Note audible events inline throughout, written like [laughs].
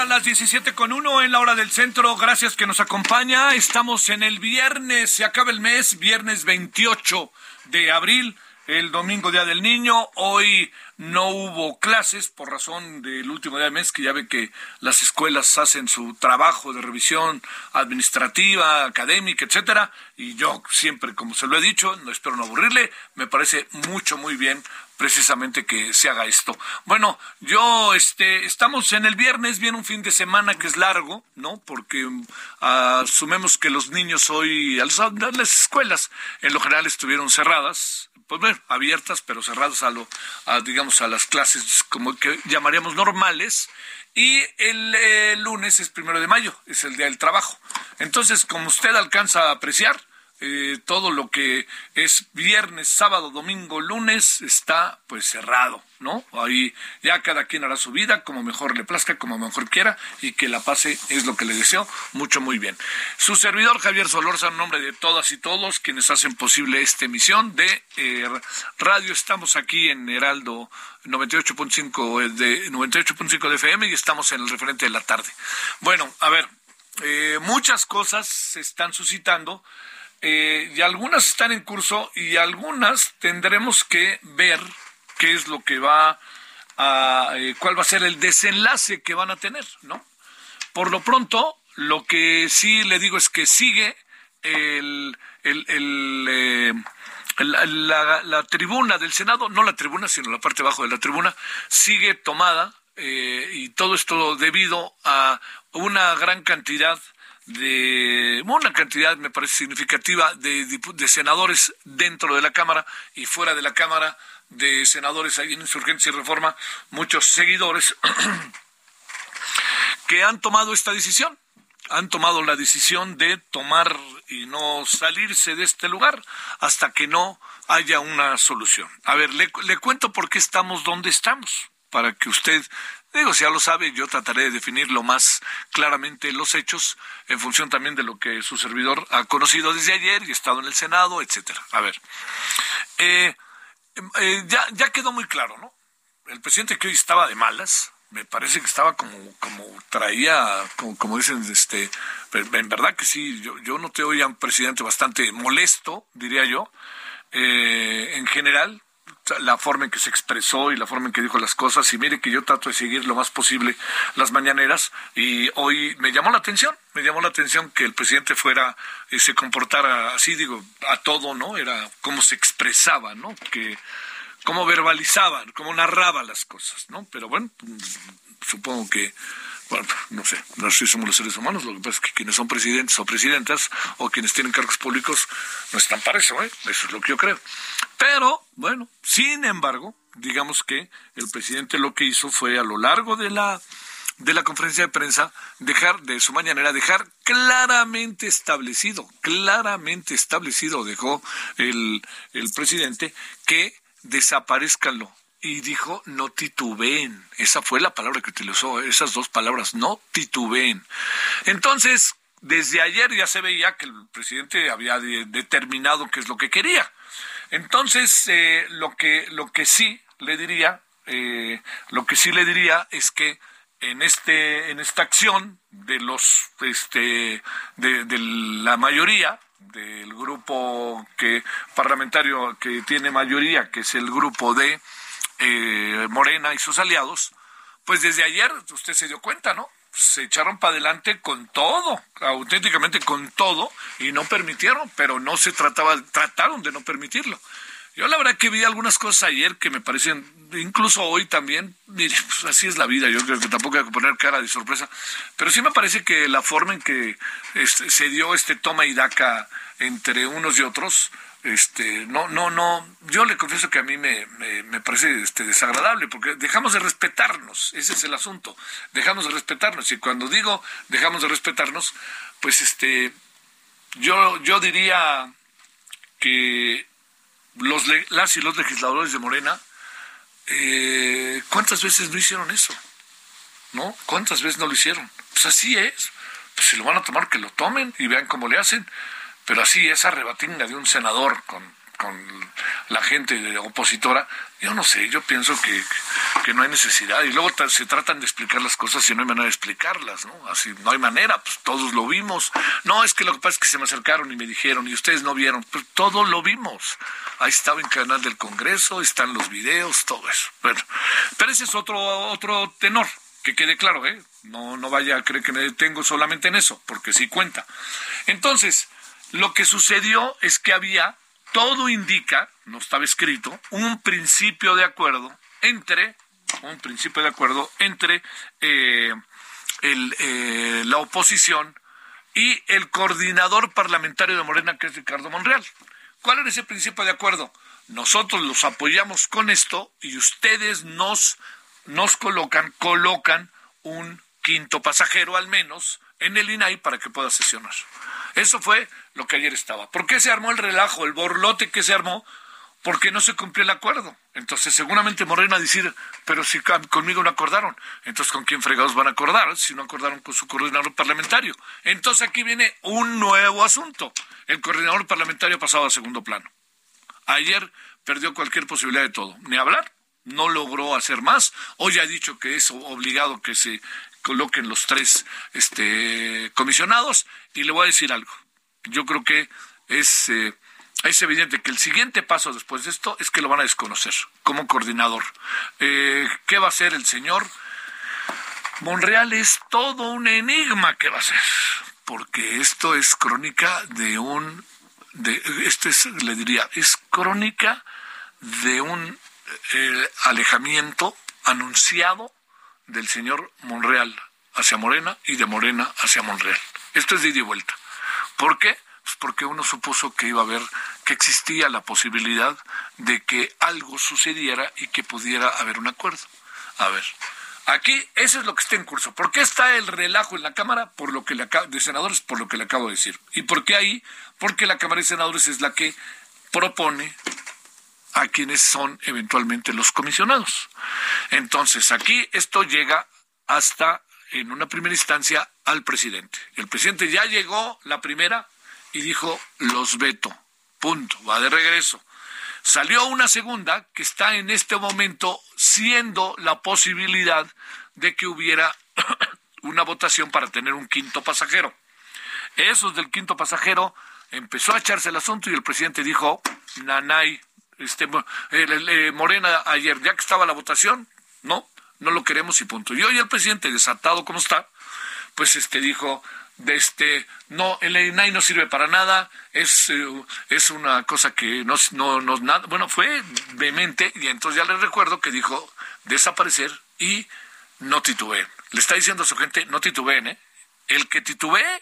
Ahora las 17 con uno en la hora del centro. Gracias que nos acompaña. Estamos en el viernes, se acaba el mes, viernes 28 de abril, el domingo Día del Niño. Hoy no hubo clases por razón del último día del mes, que ya ve que las escuelas hacen su trabajo de revisión administrativa, académica, etcétera. Y yo siempre, como se lo he dicho, no espero no aburrirle, me parece mucho, muy bien precisamente que se haga esto. Bueno, yo este estamos en el viernes, viene un fin de semana que es largo, ¿no? Porque um, asumemos que los niños hoy a las escuelas en lo general estuvieron cerradas, pues bueno, abiertas, pero cerradas a lo a, digamos a las clases como que llamaríamos normales. Y el eh, lunes es primero de mayo, es el día del trabajo. Entonces, como usted alcanza a apreciar, eh, todo lo que es viernes, sábado, domingo, lunes está pues cerrado, ¿no? Ahí ya cada quien hará su vida como mejor le plazca, como mejor quiera y que la pase es lo que le deseo. Mucho, muy bien. Su servidor Javier Solorza, en nombre de todas y todos quienes hacen posible esta emisión de eh, radio, estamos aquí en Heraldo 98.5 de 98.5 de FM y estamos en el referente de la tarde. Bueno, a ver, eh, muchas cosas se están suscitando eh, y algunas están en curso y algunas tendremos que ver qué es lo que va a, eh, cuál va a ser el desenlace que van a tener, ¿no? Por lo pronto, lo que sí le digo es que sigue el, eh, la, la- tribuna del Senado, no la tribuna, sino la parte abajo de la tribuna, sigue tomada eh, y todo esto debido a una gran cantidad de una cantidad me parece significativa de, de senadores dentro de la Cámara y fuera de la Cámara de senadores ahí en Insurgencia y Reforma, muchos seguidores [clears throat] que han tomado esta decisión. Han tomado la decisión de tomar y no salirse de este lugar hasta que no haya una solución. A ver, le, le cuento por qué estamos donde estamos, para que usted, digo, si ya lo sabe, yo trataré de definir lo más claramente los hechos en función también de lo que su servidor ha conocido desde ayer y estado en el Senado, etcétera. A ver, eh, eh, ya, ya quedó muy claro, ¿no? El presidente que hoy estaba de malas, me parece que estaba como, como traía, como, como dicen, este, en verdad que sí, yo, yo noté hoy a un presidente bastante molesto, diría yo, eh, en general, la forma en que se expresó y la forma en que dijo las cosas, y mire que yo trato de seguir lo más posible las mañaneras, y hoy me llamó la atención, me llamó la atención que el presidente fuera, y se comportara así, digo, a todo, ¿no? Era cómo se expresaba, ¿no? Que cómo verbalizaba, cómo narraba las cosas, ¿no? Pero bueno, mm, supongo que, bueno, no sé, no sé si somos los seres humanos, lo que pasa es que quienes son presidentes o presidentas o quienes tienen cargos públicos no están para eso, ¿eh? Eso es lo que yo creo. Pero, bueno, sin embargo, digamos que el presidente lo que hizo fue a lo largo de la de la conferencia de prensa dejar de su mañanera dejar claramente establecido, claramente establecido dejó el, el presidente que desaparezcanlo y dijo no titubeen. Esa fue la palabra que utilizó, esas dos palabras, no titubeen. Entonces, desde ayer ya se veía que el presidente había de- determinado qué es lo que quería. Entonces, eh, lo que lo que sí le diría, eh, lo que sí le diría es que en este en esta acción de los este de, de la mayoría del grupo que parlamentario que tiene mayoría que es el grupo de eh, Morena y sus aliados pues desde ayer usted se dio cuenta no se echaron para adelante con todo, auténticamente con todo, y no permitieron, pero no se trataba, trataron de no permitirlo. Yo la verdad que vi algunas cosas ayer que me parecen, incluso hoy también, pues así es la vida, yo creo que tampoco hay que poner cara de sorpresa, pero sí me parece que la forma en que este, se dio este toma y daca entre unos y otros, este no no no yo le confieso que a mí me, me, parece este desagradable porque dejamos de respetarnos ese es el asunto dejamos de respetarnos y cuando digo dejamos de respetarnos pues este yo yo diría que los las y los legisladores de Morena eh, cuántas veces no hicieron eso no cuántas veces no lo hicieron pues así es pues si lo van a tomar que lo tomen y vean cómo le hacen pero así, esa rebatinga de un senador con, la gente opositora, yo no sé, yo pienso que, que no hay necesidad. Y luego se tratan de explicar las cosas y no hay manera de explicarlas, ¿no? Así, no hay manera, pues todos lo vimos. No, es que lo que pasa es que se me acercaron y me dijeron, y ustedes no vieron, pues todos lo vimos. Ahí estaba en canal del Congreso, están los videos, todo eso. Bueno, pero ese es otro, otro tenor que quede claro, ¿eh? No, no vaya a creer que me detengo solamente en eso, porque sí cuenta. Entonces, lo que sucedió es que había, todo indica, no estaba escrito, un principio de acuerdo entre, un principio de acuerdo entre eh, eh, la oposición y el coordinador parlamentario de Morena, que es Ricardo Monreal. ¿Cuál era ese principio de acuerdo? Nosotros los apoyamos con esto y ustedes nos, nos colocan, colocan un quinto pasajero al menos en el INAI para que pueda sesionar. Eso fue lo que ayer estaba. ¿Por qué se armó el relajo, el borlote que se armó? Porque no se cumplió el acuerdo. Entonces, seguramente Morena decir, pero si conmigo no acordaron, entonces ¿con quién fregados van a acordar si no acordaron con su coordinador parlamentario? Entonces aquí viene un nuevo asunto. El coordinador parlamentario ha pasado a segundo plano. Ayer perdió cualquier posibilidad de todo. Ni hablar, no logró hacer más. Hoy ha dicho que es obligado que se coloquen los tres este, comisionados. Y le voy a decir algo. Yo creo que es, eh, es evidente que el siguiente paso después de esto es que lo van a desconocer como coordinador. Eh, ¿Qué va a hacer el señor? Monreal es todo un enigma que va a ser, porque esto es crónica de un, de, esto es, le diría, es crónica de un eh, alejamiento anunciado del señor Monreal hacia Morena y de Morena hacia Monreal. Esto es de ida y vuelta. ¿Por qué? Pues porque uno supuso que iba a haber, que existía la posibilidad de que algo sucediera y que pudiera haber un acuerdo. A ver, aquí eso es lo que está en curso. ¿Por qué está el relajo en la Cámara por lo que le de senadores? Por lo que le acabo de decir. ¿Y por qué ahí? Porque la Cámara de Senadores es la que propone a quienes son eventualmente los comisionados. Entonces, aquí esto llega hasta, en una primera instancia, al presidente. El presidente ya llegó la primera y dijo, los veto, punto, va de regreso. Salió una segunda que está en este momento siendo la posibilidad de que hubiera [coughs] una votación para tener un quinto pasajero. Esos del quinto pasajero empezó a echarse el asunto y el presidente dijo, Nanay, este, eh, Morena ayer, ya que estaba la votación, no, no lo queremos y punto. Y hoy el presidente, desatado como está, pues este dijo, de este, no, el INAI no sirve para nada, es, eh, es una cosa que no, no, no, nada, bueno, fue vehemente y entonces ya le recuerdo que dijo desaparecer y no titubeen. Le está diciendo a su gente, no titubeen, ¿eh? El que titubee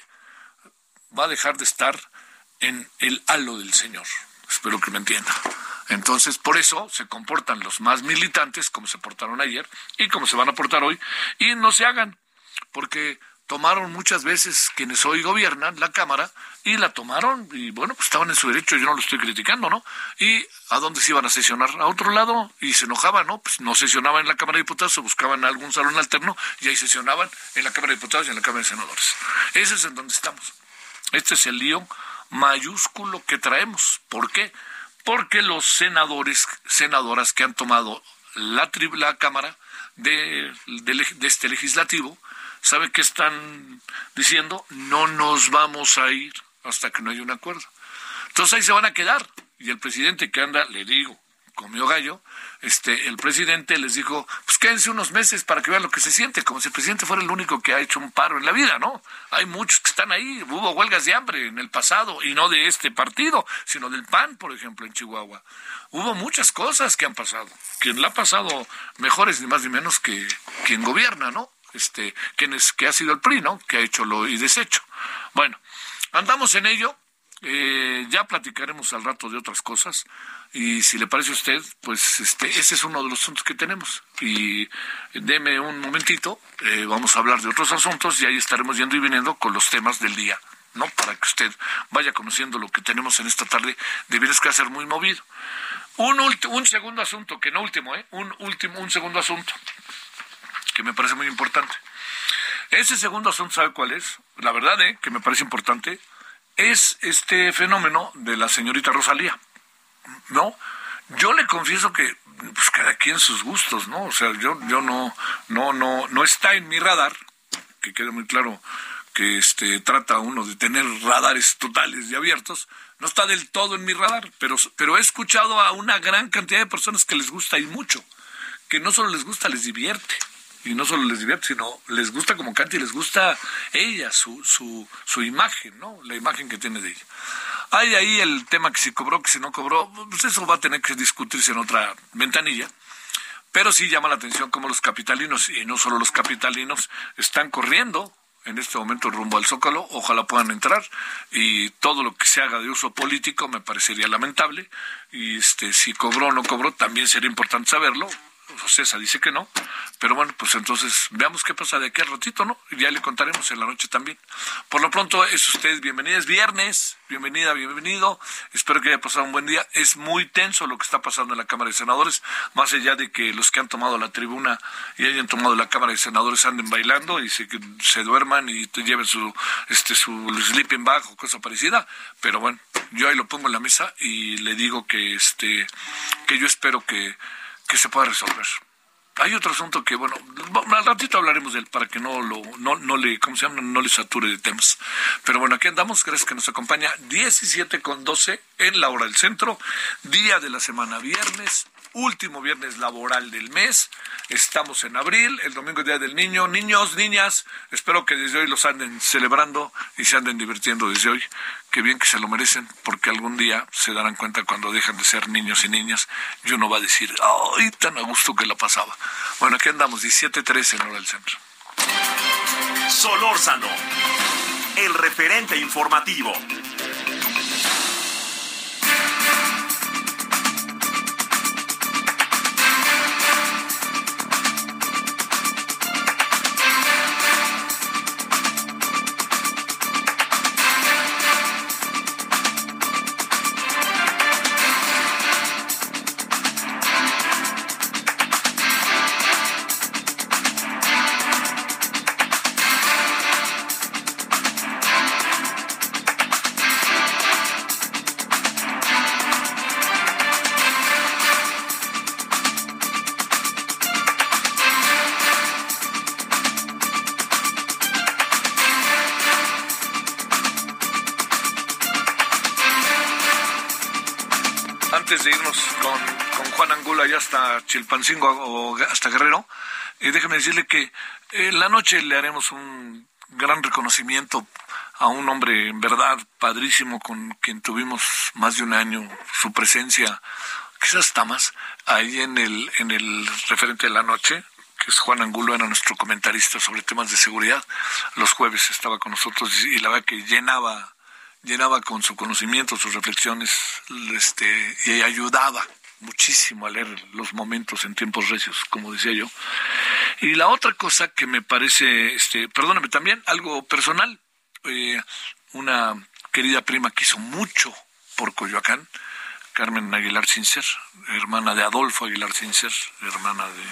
va a dejar de estar en el halo del Señor. Espero que me entienda. Entonces, por eso se comportan los más militantes como se portaron ayer y como se van a portar hoy y no se hagan, porque tomaron muchas veces quienes hoy gobiernan la Cámara y la tomaron y bueno, pues estaban en su derecho, yo no lo estoy criticando, ¿no? ¿Y a dónde se iban a sesionar? A otro lado y se enojaban, ¿no? Pues no sesionaban en la Cámara de Diputados, se buscaban algún salón alterno y ahí sesionaban en la Cámara de Diputados y en la Cámara de Senadores. Ese es en donde estamos. Este es el lío mayúsculo que traemos. ¿Por qué? Porque los senadores, senadoras que han tomado la, la Cámara de, de este legislativo, ¿sabe qué están diciendo? No nos vamos a ir hasta que no haya un acuerdo. Entonces ahí se van a quedar. Y el presidente que anda, le digo, comió gallo, este, el presidente les dijo, pues quédense unos meses para que vean lo que se siente, como si el presidente fuera el único que ha hecho un paro en la vida, ¿no? Hay muchos que están ahí, hubo huelgas de hambre en el pasado, y no de este partido, sino del PAN, por ejemplo, en Chihuahua. Hubo muchas cosas que han pasado. Quien la ha pasado mejor es ni más ni menos que quien gobierna, ¿no? Este, quien es, que ha sido el PRI, ¿no? Que ha hecho lo y deshecho. Bueno, andamos en ello. Eh, ya platicaremos al rato de otras cosas y si le parece a usted, pues este, ese es uno de los asuntos que tenemos. Y deme un momentito, eh, vamos a hablar de otros asuntos y ahí estaremos yendo y viniendo con los temas del día, ¿no? Para que usted vaya conociendo lo que tenemos en esta tarde de que ser muy movido. Un, un segundo asunto, que no último, ¿eh? Un último, un segundo asunto, que me parece muy importante. Ese segundo asunto, ¿sabe cuál es? La verdad, ¿eh? Que me parece importante es este fenómeno de la señorita Rosalía. ¿No? Yo le confieso que pues cada quien sus gustos, ¿no? O sea, yo yo no no no no está en mi radar, que quede muy claro que este trata uno de tener radares totales y abiertos, no está del todo en mi radar, pero pero he escuchado a una gran cantidad de personas que les gusta y mucho, que no solo les gusta, les divierte y no solo les divierte, sino les gusta como canta y les gusta ella, su, su, su imagen, ¿no? La imagen que tiene de ella. Hay ahí el tema que si cobró, que si no cobró, pues eso va a tener que discutirse en otra ventanilla. Pero sí llama la atención cómo los capitalinos, y no solo los capitalinos, están corriendo en este momento rumbo al Zócalo, ojalá puedan entrar y todo lo que se haga de uso político me parecería lamentable y este si cobró o no cobró también sería importante saberlo, César dice que no, pero bueno, pues entonces veamos qué pasa de aquí al ratito, ¿no? Y ya le contaremos en la noche también. Por lo pronto, es usted bienvenida, es viernes, bienvenida, bienvenido. Espero que haya pasado un buen día. Es muy tenso lo que está pasando en la Cámara de Senadores, más allá de que los que han tomado la tribuna y hayan tomado la Cámara de Senadores anden bailando y se, se duerman y lleven su, este, su sleeping bag o cosa parecida. Pero bueno, yo ahí lo pongo en la mesa y le digo que, este, que yo espero que que se pueda resolver. Hay otro asunto que, bueno, al ratito hablaremos de él para que no lo, no, no le, ¿cómo se llama? No le sature de temas. Pero bueno, aquí andamos, gracias que nos acompaña 17 con 12 en la hora del centro, día de la semana viernes, último viernes laboral del mes. Estamos en abril, el domingo es Día del Niño. Niños, niñas, espero que desde hoy los anden celebrando y se anden divirtiendo desde hoy. Qué bien que se lo merecen, porque algún día se darán cuenta cuando dejan de ser niños y niñas y uno va a decir, ¡ay, tan a gusto que la pasaba! Bueno, aquí andamos, 17.13 en hora del centro. Solórzano, el referente informativo. Chilpancingo o hasta Guerrero, y déjeme decirle que en la noche le haremos un gran reconocimiento a un hombre en verdad padrísimo con quien tuvimos más de un año su presencia, quizás hasta más, ahí en el, en el referente de la noche, que es Juan Angulo, era nuestro comentarista sobre temas de seguridad. Los jueves estaba con nosotros y la verdad que llenaba, llenaba con su conocimiento, sus reflexiones, este, y ayudaba muchísimo a leer los momentos en tiempos recios, como decía yo. Y la otra cosa que me parece, este, perdóname, también algo personal, eh, una querida prima que hizo mucho por Coyoacán, Carmen Aguilar Sincer, hermana de Adolfo Aguilar Sincer, hermana de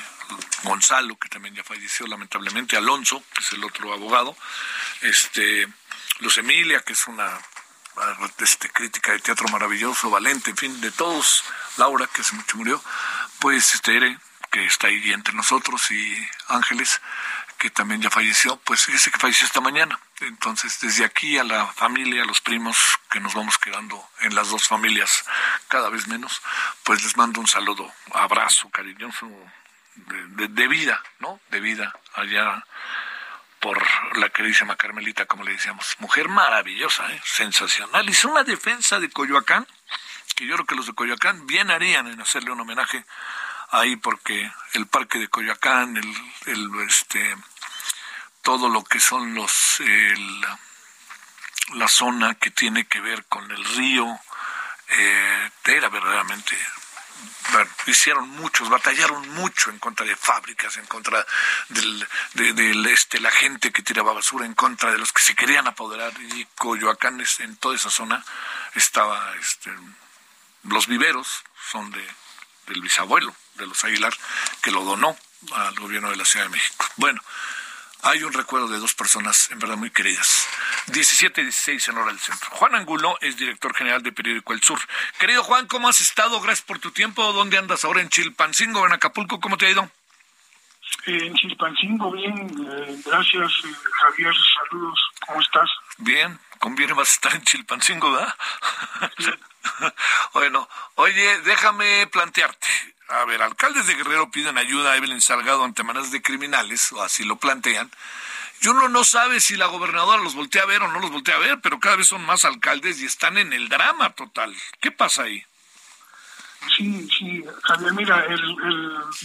Gonzalo, que también ya falleció lamentablemente, Alonso, que es el otro abogado, este, Luz Emilia, que es una este, crítica de teatro maravilloso, Valente, en fin, de todos, Laura, que hace mucho murió, pues este, que está ahí entre nosotros, y Ángeles, que también ya falleció, pues dice que falleció esta mañana. Entonces, desde aquí a la familia, a los primos que nos vamos quedando en las dos familias cada vez menos, pues les mando un saludo, abrazo cariñoso de, vida, ¿no? De vida allá por la queridísima Carmelita, como le decíamos. Mujer maravillosa, ¿eh? sensacional. Hizo una defensa de Coyoacán, que yo creo que los de Coyoacán bien harían en hacerle un homenaje ahí porque el parque de Coyoacán, el, el este todo lo que son los la zona que tiene que ver con el río eh, era verdaderamente bueno, hicieron muchos, batallaron mucho en contra de fábricas, en contra del, de, este, la gente que tiraba basura, en contra de los que se querían apoderar. Y Coyoacán, en toda esa zona, estaba, este, los viveros son de, del bisabuelo de los Aguilar, que lo donó al gobierno de la Ciudad de México. Bueno, hay un recuerdo de dos personas en verdad muy queridas. 17 y 16 en hora del centro. Juan Angulo es director general de Periódico El Sur. Querido Juan, ¿cómo has estado? Gracias por tu tiempo. ¿Dónde andas ahora? ¿En Chilpancingo, en Acapulco? ¿Cómo te ha ido? En Chilpancingo, bien. Eh, gracias, eh, Javier. Saludos. ¿Cómo estás? Bien. Conviene más estar en Chilpancingo, ¿verdad? [laughs] bueno, oye, déjame plantearte. A ver, alcaldes de Guerrero piden ayuda a Evelyn Salgado ante manas de criminales, o así lo plantean. Y uno no sabe si la gobernadora los voltea a ver o no los voltea a ver, pero cada vez son más alcaldes y están en el drama total. ¿Qué pasa ahí? Sí, sí, Javier, mira, el,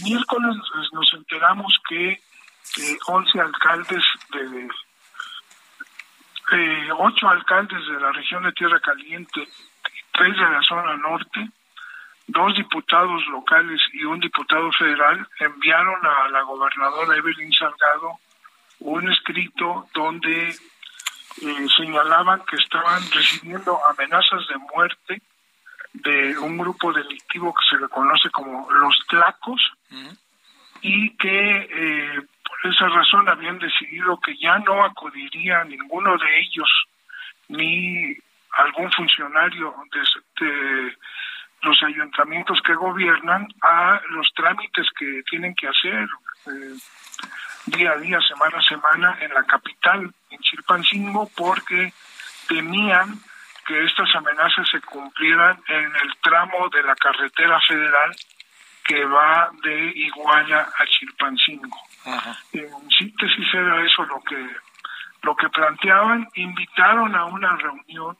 miércoles nos enteramos que eh, 11 alcaldes de... Eh, ocho alcaldes de la región de Tierra Caliente, tres de la zona norte, dos diputados locales y un diputado federal enviaron a la gobernadora Evelyn Salgado un escrito donde eh, señalaban que estaban recibiendo amenazas de muerte de un grupo delictivo que se le conoce como los Tlacos y que eh, por esa razón habían decidido que ya no acudiría ninguno de ellos ni algún funcionario de los ayuntamientos que gobiernan a los trámites que tienen que hacer eh, día a día, semana a semana en la capital, en Chilpancingo, porque temían que estas amenazas se cumplieran en el tramo de la carretera federal que va de Iguala a Chilpancingo. En síntesis era eso lo que lo que planteaban, invitaron a una reunión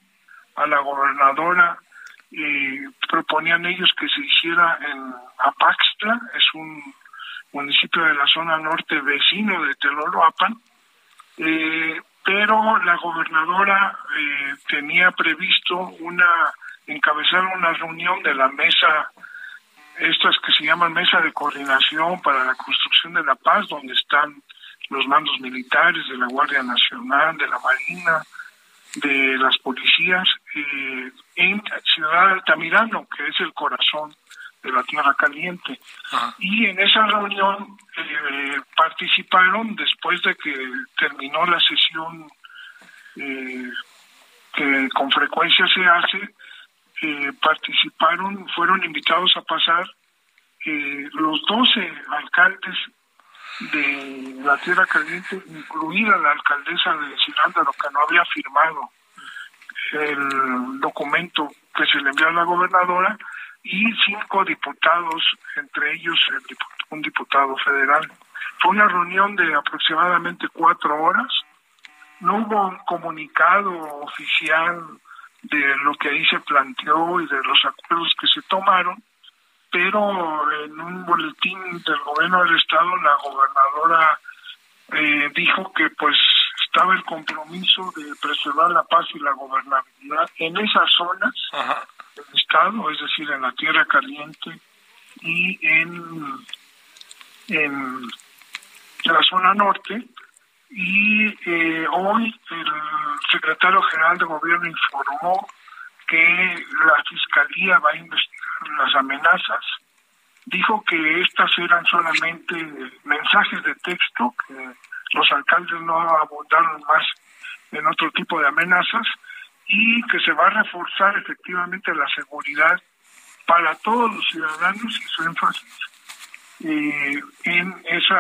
a la gobernadora y proponían ellos que se hiciera en Apaxtla, es un municipio de la zona norte vecino de Teloloapan, eh, pero la gobernadora eh, tenía previsto una encabezar una reunión de la mesa, estas que se llaman mesa de coordinación para la construcción de la paz, donde están los mandos militares de la Guardia Nacional, de la Marina, de las policías eh, en Ciudad Altamirano, que es el corazón de la Tierra Caliente. Y en esa reunión eh, participaron, después de que terminó la sesión eh, que con frecuencia se hace, participaron, fueron invitados a pasar los 12 alcaldes de la Tierra Caliente, incluida la alcaldesa de Cilándaro, que no había firmado el documento que se le envió a la gobernadora, y cinco diputados, entre ellos un diputado federal. Fue una reunión de aproximadamente cuatro horas. No hubo un comunicado oficial de lo que ahí se planteó y de los acuerdos que se tomaron, pero en un boletín del gobierno del estado la gobernadora eh, dijo que pues estaba el compromiso de preservar la paz y la gobernabilidad en esas zonas del estado, es decir, en la tierra caliente y en, en la zona norte. Y eh, hoy el secretario general de gobierno informó que la fiscalía va a investigar las amenazas, dijo que estas eran solamente mensajes de texto, que los alcaldes no abundaron más en otro tipo de amenazas y que se va a reforzar efectivamente la seguridad para todos los ciudadanos y su énfasis en ese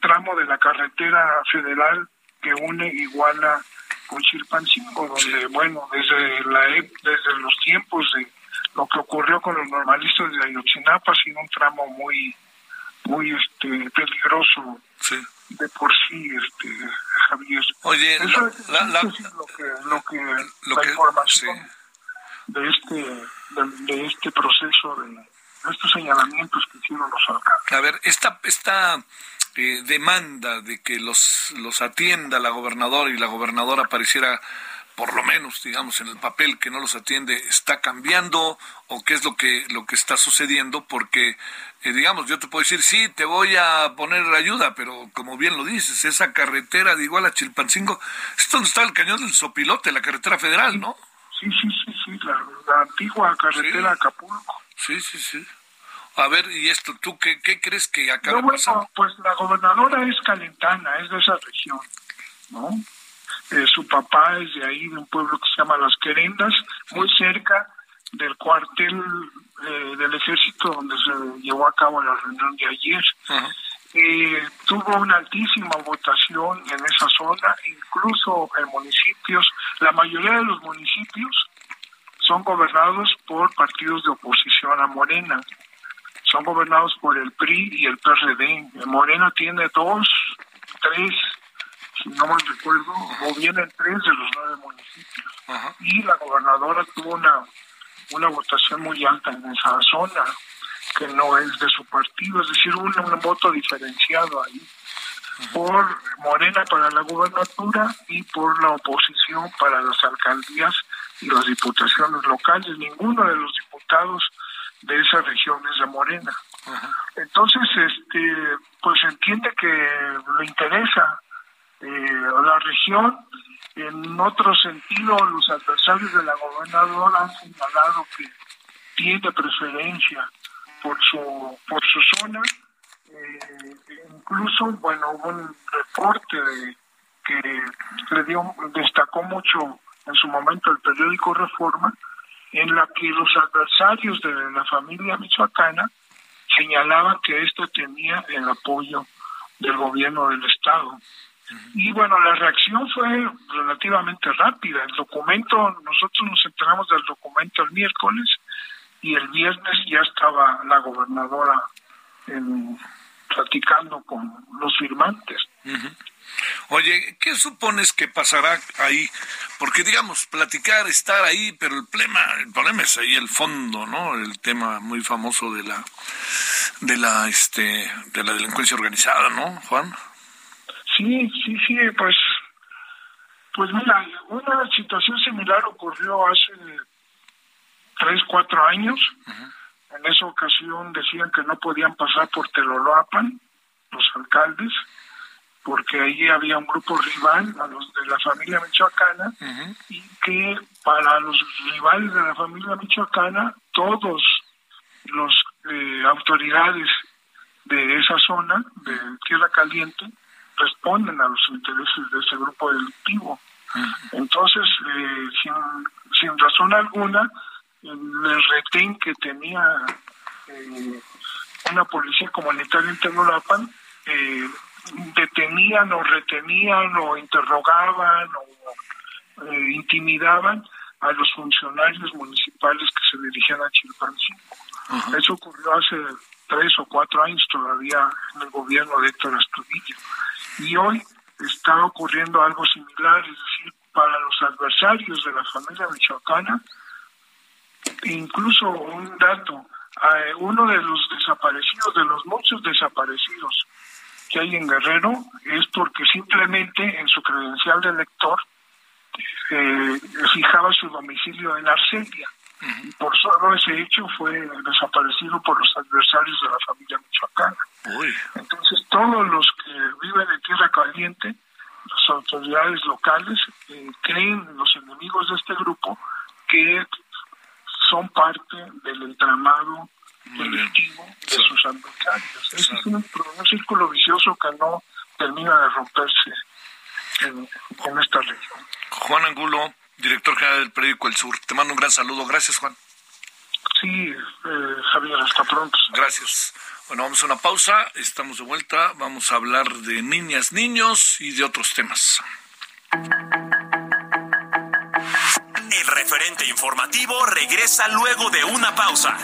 tramo de la carretera federal que une Iguala con Chilpancingo, donde, bueno, desde, la, desde los tiempos de lo que ocurrió con los normalistas de Ayotzinapa, ha sido un tramo muy, muy este, peligroso de por sí, este, Javier. Oye, Eso es, lo que, lo que, la información de este de, este proceso de, estos señalamientos que hicieron los alcaldes. A ver, esta esta eh, demanda de que los los atienda la gobernadora y la gobernadora pareciera por lo menos, digamos, en el papel que no los atiende, está cambiando o qué es lo que, lo que está sucediendo, porque, eh, digamos, yo te puedo decir, sí, te voy a poner ayuda, pero como bien lo dices, esa carretera de igual a Chilpancingo, es donde está el cañón del Sopilote, la carretera federal, ¿no? Sí, sí, sí, sí, la, antigua carretera Acapulco. Sí, sí, sí. A ver, y esto, ¿tú qué, qué crees que acaba no, bueno, Pues la gobernadora es calentana, es de esa región, ¿no? Eh, su papá es de ahí, de un pueblo que se llama Las Querendas, muy cerca del cuartel eh, del ejército donde se llevó a cabo la reunión de ayer. Eh, tuvo una altísima votación en esa zona, incluso en municipios, la mayoría de los municipios son gobernados por partidos de oposición a Morena. Son gobernados por el PRI y el PRD. Morena tiene dos, tres si no mal recuerdo, o tres de los nueve municipios. Y la gobernadora tuvo una, una votación muy alta en esa zona, que no es de su partido, es decir, un, un voto diferenciado ahí por Morena para la gubernatura y por la oposición para las alcaldías y las diputaciones locales. Ninguno de los diputados de esa región es de Morena. Entonces, este, pues entiende que le interesa eh, la región. En otro sentido, los adversarios de la gobernadora han señalado que tiene preferencia por su por su zona. Eh, incluso, bueno, hubo un reporte que le dio destacó mucho en su momento el periódico Reforma, en la que los adversarios de la familia michoacana señalaban que esto tenía el apoyo del gobierno del estado. Y bueno, la reacción fue relativamente rápida. El documento, nosotros nos enteramos del documento el miércoles y el viernes ya estaba la gobernadora platicando con los firmantes. Oye, ¿qué supones que pasará ahí? Porque digamos, platicar, estar ahí, pero el problema, el problema es ahí el fondo, ¿no? El tema muy famoso de la de la este de la delincuencia organizada, ¿no, Juan? Sí, sí, sí, pues, pues mira, una situación similar ocurrió hace tres, cuatro años. En esa ocasión decían que no podían pasar por Teloloapan los alcaldes, porque allí había un grupo rival a los de la familia michoacana y que para los rivales de la familia michoacana todos los eh, autoridades de esa zona de Tierra Caliente responden a los intereses de ese grupo delictivo. Entonces, eh, sin, sin razón alguna, el retén que tenía eh, una policía comunitaria en Tenolapan, eh, detenían o retenían o interrogaban o eh, intimidaban a los funcionarios municipales que se dirigían a Chilpancingo. Eso ocurrió hace tres o cuatro años todavía en el gobierno de Héctor Astudillo. Y hoy está ocurriendo algo similar, es decir, para los adversarios de la familia michoacana, incluso un dato, eh, uno de los desaparecidos, de los muchos desaparecidos que hay en Guerrero, es porque simplemente en su credencial de elector eh, fijaba su domicilio en Arcelia. Y por solo ese hecho fue desaparecido por los adversarios de la familia michoacana. Entonces, todos los que viven en Tierra Caliente, las autoridades locales, eh, creen, los enemigos de este grupo, que son parte del entramado delictivo de sus adversarios. es un, un, círculo vicioso que no termina de romperse en, en esta región. Juan Angulo, director general del periódico El Sur. Te mando un gran saludo. Gracias, Juan. Sí, eh, Javier, hasta pronto. Gracias. Bueno, vamos a una pausa, estamos de vuelta, vamos a hablar de niñas, niños y de otros temas. El referente informativo regresa luego de una pausa.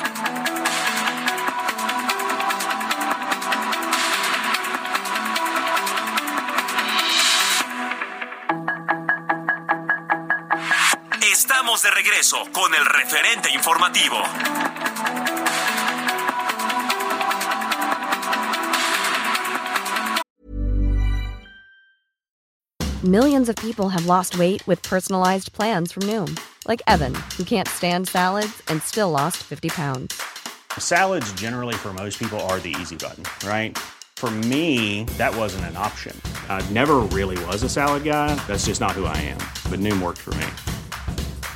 Estamos de regreso con el referente informativo. Millions of people have lost weight with personalized plans from Noom, like Evan, who can't stand salads and still lost 50 pounds. Salads, generally, for most people, are the easy button, right? For me, that wasn't an option. I never really was a salad guy. That's just not who I am. But Noom worked for me.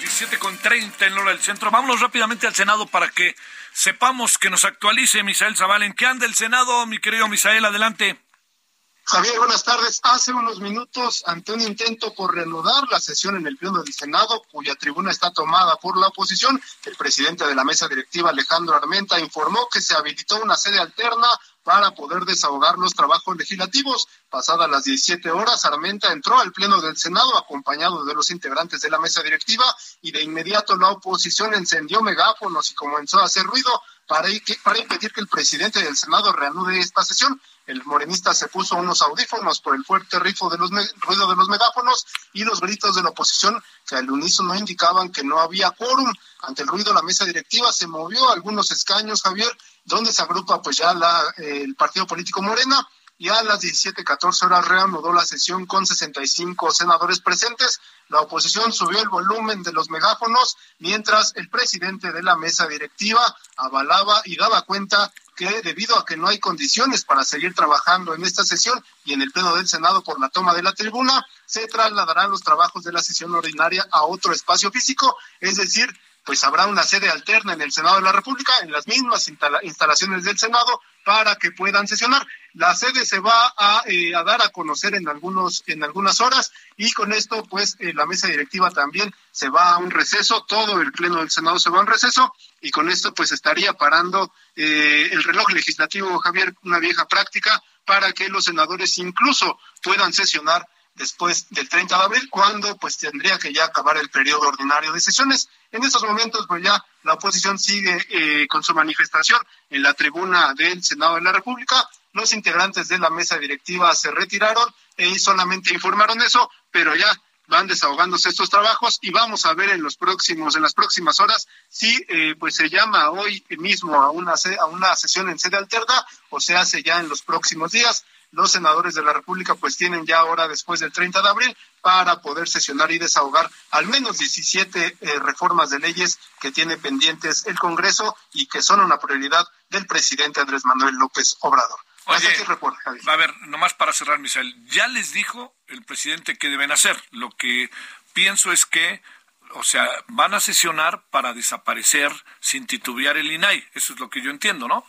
Las 17.30 en hora del centro. Vámonos rápidamente al Senado para que sepamos que nos actualice Misael Zaval. ¿En qué anda el Senado, mi querido Misael? Adelante. Javier, buenas tardes. Hace unos minutos, ante un intento por reanudar la sesión en el Pleno del Senado, cuya tribuna está tomada por la oposición, el presidente de la mesa directiva, Alejandro Armenta, informó que se habilitó una sede alterna para poder desahogar los trabajos legislativos. Pasadas las 17 horas, Armenta entró al Pleno del Senado acompañado de los integrantes de la mesa directiva y de inmediato la oposición encendió megáfonos y comenzó a hacer ruido para, para impedir que el presidente del Senado reanude esta sesión. El morenista se puso unos audífonos por el fuerte rifo de los ruido de los megáfonos y los gritos de la oposición que al unísono indicaban que no había quórum. Ante el ruido, la mesa directiva se movió a algunos escaños, Javier, donde se agrupa pues ya la, eh, el partido político Morena y a las 17:14 horas reanudó la sesión con 65 senadores presentes. La oposición subió el volumen de los megáfonos mientras el presidente de la mesa directiva avalaba y daba cuenta que debido a que no hay condiciones para seguir trabajando en esta sesión y en el pleno del Senado por la toma de la tribuna, se trasladarán los trabajos de la sesión ordinaria a otro espacio físico, es decir, pues habrá una sede alterna en el Senado de la República, en las mismas instalaciones del Senado, para que puedan sesionar. La sede se va a, eh, dar a conocer en algunos en algunas horas y con esto, pues, eh, la mesa directiva también se va a un receso, todo el pleno del Senado se va a un receso y con esto, pues, estaría parando eh, el reloj legislativo, Javier, una vieja práctica para que los senadores incluso puedan sesionar después del 30 de abril, cuando pues tendría que ya acabar el periodo ordinario de sesiones. En estos momentos, pues ya la oposición sigue eh, con su manifestación en la tribuna del Senado de la República. Los integrantes de la mesa directiva se retiraron y solamente informaron eso, pero ya van desahogándose estos trabajos y vamos a ver en los próximos en las próximas horas si eh, pues se llama hoy mismo a una a una sesión en sede alterna o se hace ya en los próximos días los senadores de la República pues tienen ya ahora después del 30 de abril para poder sesionar y desahogar al menos 17 eh, reformas de leyes que tiene pendientes el Congreso y que son una prioridad del presidente Andrés Manuel López Obrador. Oye, a ver, nomás para cerrar, Misael, ya les dijo el presidente qué deben hacer. Lo que pienso es que, o sea, van a sesionar para desaparecer sin titubear el INAI. Eso es lo que yo entiendo, ¿no?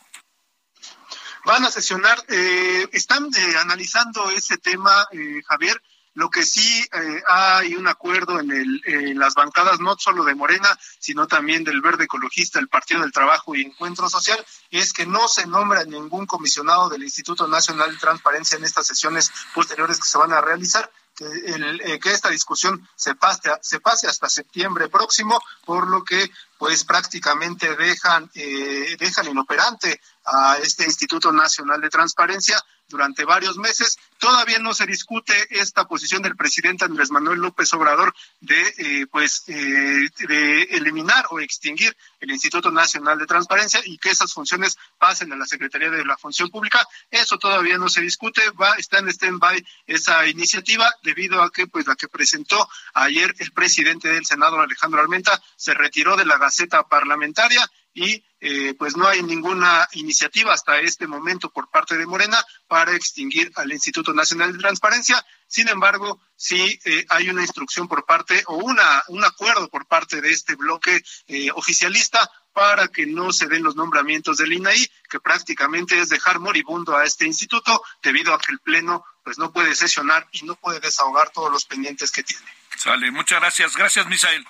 Van a sesionar, eh, están eh, analizando ese tema, eh, Javier. Lo que sí eh, hay un acuerdo en, el, las bancadas, no solo de Morena, sino también del Verde Ecologista, el Partido del Trabajo y Encuentro Social, es que no se nombra ningún comisionado del Instituto Nacional de Transparencia en estas sesiones posteriores que se van a realizar. Que, el, que esta discusión se pase, se pase hasta septiembre próximo, por lo que pues prácticamente dejan, eh, dejan inoperante a este Instituto Nacional de Transparencia durante varios meses. Todavía no se discute esta posición del presidente Andrés Manuel López Obrador de, eh, pues, eh, de eliminar o extinguir el Instituto Nacional de Transparencia y que esas funciones pasen a la Secretaría de la Función Pública. Eso todavía no se discute. Va, está en stand-by esa iniciativa debido a que, pues, la que presentó ayer el presidente del Senado, Alejandro Armenta, se retiró de la Gaceta Parlamentaria y eh, pues no hay ninguna iniciativa hasta este momento por parte de Morena para extinguir al Instituto Nacional de Transparencia. Sin embargo, sí eh, hay una instrucción por parte o una, un acuerdo por parte de este bloque eh, oficialista para que no se den los nombramientos del INAI, que prácticamente es dejar moribundo a este instituto debido a que el Pleno pues no puede sesionar y no puede desahogar todos los pendientes que tiene. Sale, muchas gracias. Gracias, Misael.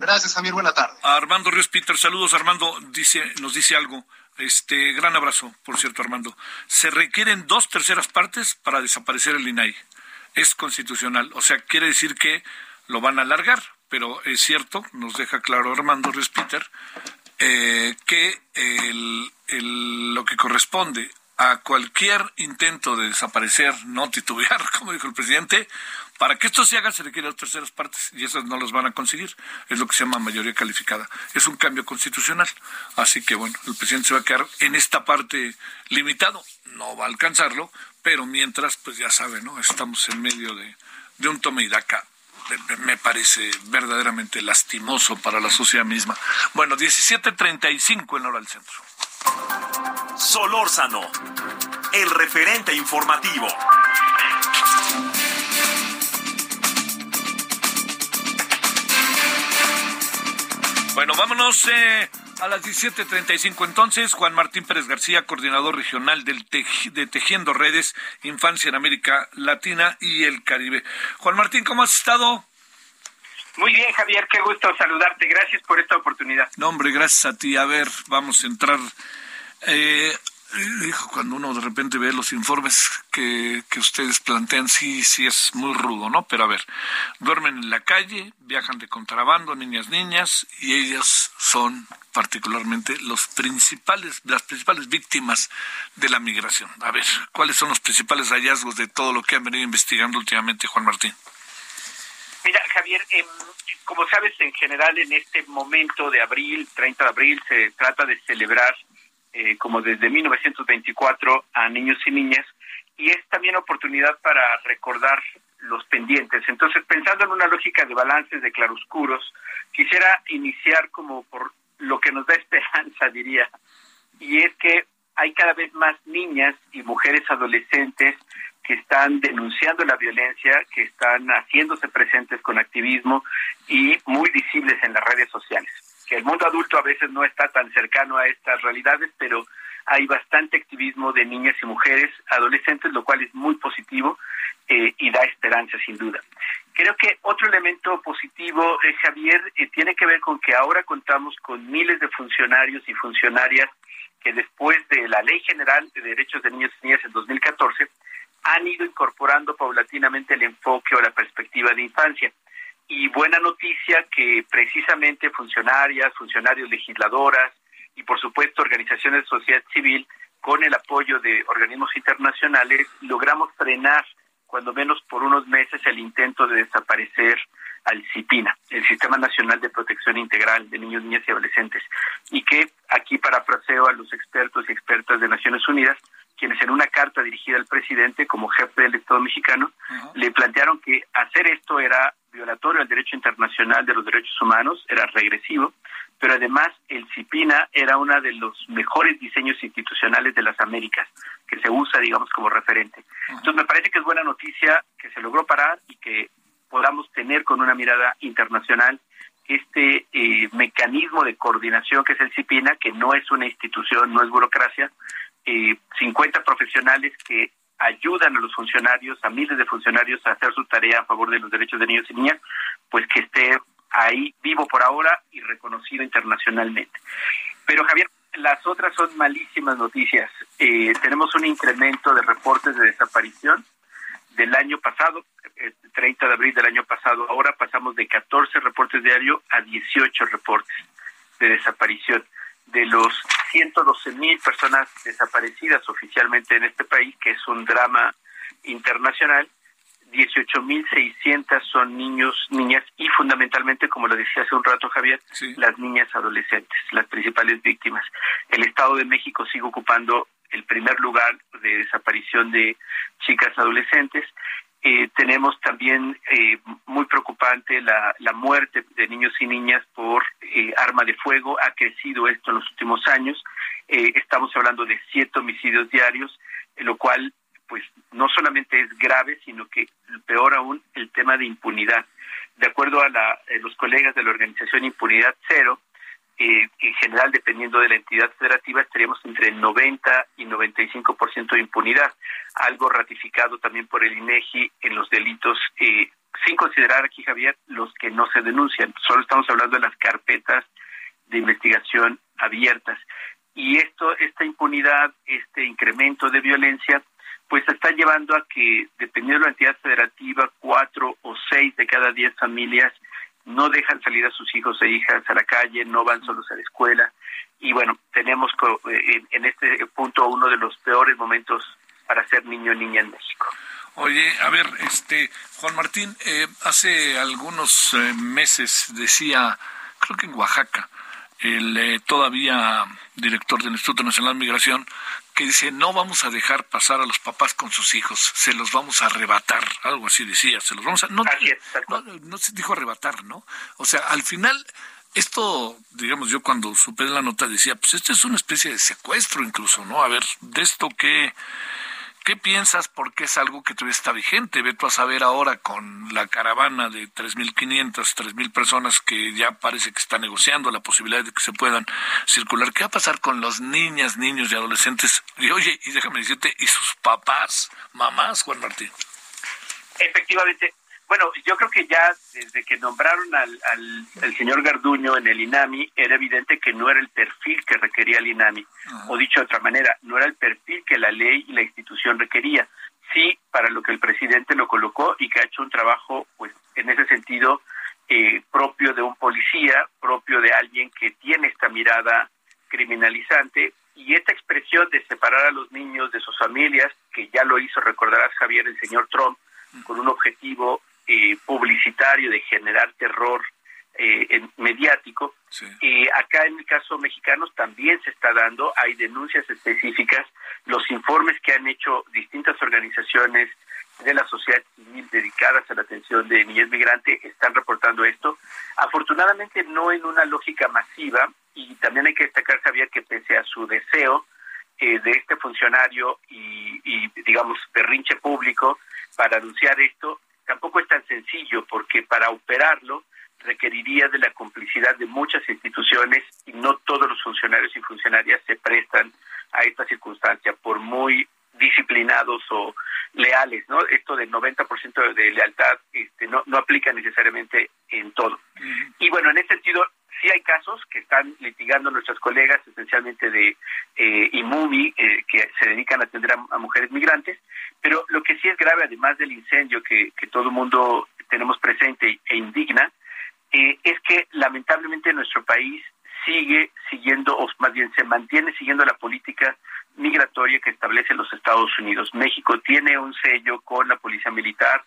Gracias, Javier. Buena tarde. Armando Ríos Peter, saludos. Armando dice, nos dice algo. Este, gran abrazo, por cierto, Armando. Se requieren dos terceras partes para desaparecer el INAI. Es constitucional. O sea, quiere decir que lo van a alargar, pero es cierto, nos deja claro Armando Ríos Peter, eh, que lo que corresponde a cualquier intento de desaparecer, no titubear, [laughs] como dijo el presidente, para que esto se haga se requieren terceras partes y esas no las van a conseguir. Es lo que se llama mayoría calificada. Es un cambio constitucional. Así que bueno, el presidente se va a quedar en esta parte limitado. No va a alcanzarlo, pero mientras, pues ya sabe, ¿no? Estamos en medio de, de un tome y daca me parece verdaderamente lastimoso para la sociedad misma. Bueno, 17.35 en hora del centro. Solórzano, el referente informativo. Bueno, vámonos eh, a las 17.35 entonces. Juan Martín Pérez García, coordinador regional del de Tejiendo Redes, Infancia en América Latina y el Caribe. Juan Martín, ¿cómo has estado? Muy bien, Javier, qué gusto saludarte. Gracias por esta oportunidad. No, hombre, gracias a ti. A ver, vamos a entrar. Eh, cuando uno de repente ve los informes que, que ustedes plantean, sí, sí es muy rudo, ¿no? Pero a ver, duermen en la calle, viajan de contrabando, niñas, niñas, y ellas son particularmente los principales, las principales víctimas de la migración. A ver, ¿cuáles son los principales hallazgos de todo lo que han venido investigando últimamente, Juan Martín? Mira, Javier, em, como sabes, en general en este momento de abril, 30 de abril, se trata de celebrar eh, como desde 1924 a niños y niñas y es también oportunidad para recordar los pendientes. Entonces, pensando en una lógica de balances de claroscuros, quisiera iniciar como por lo que nos da [laughs] esperanza, diría, y es que hay cada vez más niñas y mujeres adolescentes que están denunciando la violencia, que están haciéndose presentes con activismo y muy visibles en las redes sociales. Que el mundo adulto a veces no está tan cercano a estas realidades, pero hay bastante activismo de niñas y mujeres, adolescentes, lo cual es muy positivo eh, y da esperanza sin duda. Creo que otro elemento positivo, eh, Javier, eh, tiene que ver con que ahora contamos con miles de funcionarios y funcionarias que después de la Ley General de Derechos de Niños y Niñas en 2014 han ido incorporando paulatinamente el enfoque o la perspectiva de infancia. Y buena noticia que precisamente funcionarias, funcionarios legisladoras y por supuesto organizaciones de sociedad civil, con el apoyo de organismos internacionales, logramos frenar, cuando menos por unos meses, el intento de desaparecer al CIPINA, el Sistema Nacional de Protección Integral de Niños, Niñas y Adolescentes, y que aquí parafraseo a los expertos y expertas de Naciones Unidas, quienes en una carta dirigida al presidente como jefe del Estado mexicano le plantearon que hacer esto era violatorio al derecho internacional de los derechos humanos, era regresivo, pero además el CIPINA era uno de los mejores diseños institucionales de las Américas, que se usa, digamos, como referente. Entonces me parece que es buena noticia que se logró parar y que podamos tener con una mirada internacional este eh, mecanismo de coordinación que es el CIPINA, que no es una institución, no es burocracia, eh, 50 profesionales que ayudan a los funcionarios, a miles de funcionarios a hacer su tarea a favor de los derechos de niños y niñas, pues que esté ahí vivo por ahora y reconocido internacionalmente. Pero Javier, las otras son malísimas noticias. Eh, tenemos un incremento de reportes de desaparición del año pasado, el 30 de abril del año pasado. Ahora pasamos de 14 reportes diarios a 18 reportes de desaparición de los 112 mil personas desaparecidas oficialmente en este país, que es un drama internacional, 18.600 son niños, niñas y fundamentalmente, como lo decía hace un rato Javier, las niñas adolescentes, las principales víctimas. El Estado de México sigue ocupando el primer lugar de desaparición de chicas adolescentes Eh, tenemos también eh, muy preocupante la, la, muerte de niños y niñas por eh, arma de fuego. Ha crecido esto en los últimos años. estamos hablando de siete homicidios diarios, lo cual pues no solamente es grave, sino que peor aún el tema de impunidad. De acuerdo a la, los colegas de la organización Impunidad Cero, en general, dependiendo de la entidad federativa, estaríamos entre el 90 y 95% de impunidad, algo ratificado también por el INEGI en los delitos, eh, sin considerar aquí, Javier, los que no se denuncian. Solo estamos hablando de las carpetas de investigación abiertas. Y esto, esta impunidad, este incremento de violencia, pues está llevando a que, dependiendo de la entidad federativa, cuatro o seis de cada diez familias no dejan salir a sus hijos e hijas a la calle, no van solos a la escuela. Y bueno, tenemos eh, en este punto uno de los peores momentos para ser niño o niña en México. Oye, a ver, este Juan Martín, eh, hace algunos eh, meses decía, creo que en Oaxaca, el todavía director del Instituto Nacional de Migración, que dice, no vamos a dejar pasar a los papás con sus hijos, se los vamos a arrebatar, algo así decía, se los vamos a... No, no, se dijo arrebatar, ¿no? O sea, al final, esto, digamos, yo cuando supe la nota decía, pues esto es una especie de secuestro incluso, ¿no? A ver, de esto que ¿Qué piensas? Porque es algo que todavía está vigente. Ve tú a saber ahora con la caravana de 3.500, 3.000 personas que ya parece que está negociando la posibilidad de que se puedan circular. ¿Qué va a pasar con los niñas, niños y adolescentes? Y oye, y déjame decirte, ¿y sus papás, mamás, Juan Martín? Efectivamente, bueno, yo creo que ya desde que nombraron al, al, señor Garduño en el INAMI, era evidente que no era el perfil que requería el INAMI. O dicho de otra manera, no era el perfil que la ley y la institución requería. Sí, para lo que el presidente lo colocó y que ha hecho un trabajo, pues, en ese sentido, eh, propio de un policía, propio de alguien que tiene esta mirada criminalizante y esta expresión de separar a los niños de sus familias, que ya lo hizo, recordarás Javier, el señor Trump, con un objetivo eh, publicitario de generar terror eh, mediático. y acá en el caso mexicano también se está dando, hay denuncias específicas, los informes que han hecho distintas organizaciones de la sociedad civil dedicadas a la atención de niñez migrante están reportando esto. Afortunadamente no en una lógica masiva y también hay que destacar, Javier, que pese a su deseo eh, de este funcionario y, y, digamos, berrinche público para anunciar esto, tampoco es tan sencillo porque para operarlo requeriría de la complicidad de muchas instituciones y no todos los funcionarios y funcionarias se prestan a esta circunstancia, por muy disciplinados o leales, ¿no? Esto del 90% de lealtad este, no, no aplica necesariamente en todo. Y bueno, en ese sentido, sí hay casos que están litigando nuestras colegas, esencialmente de eh, IMUMI, eh, que se dedican a atender a, mujeres migrantes, pero lo que sí es grave, además del incendio que, que todo el mundo tenemos presente e indigna, eh, es que lamentablemente nuestro país sigue siguiendo, o más bien se mantiene siguiendo la política migratoria que establece los Estados Unidos. México tiene un sello con la Policía Militar,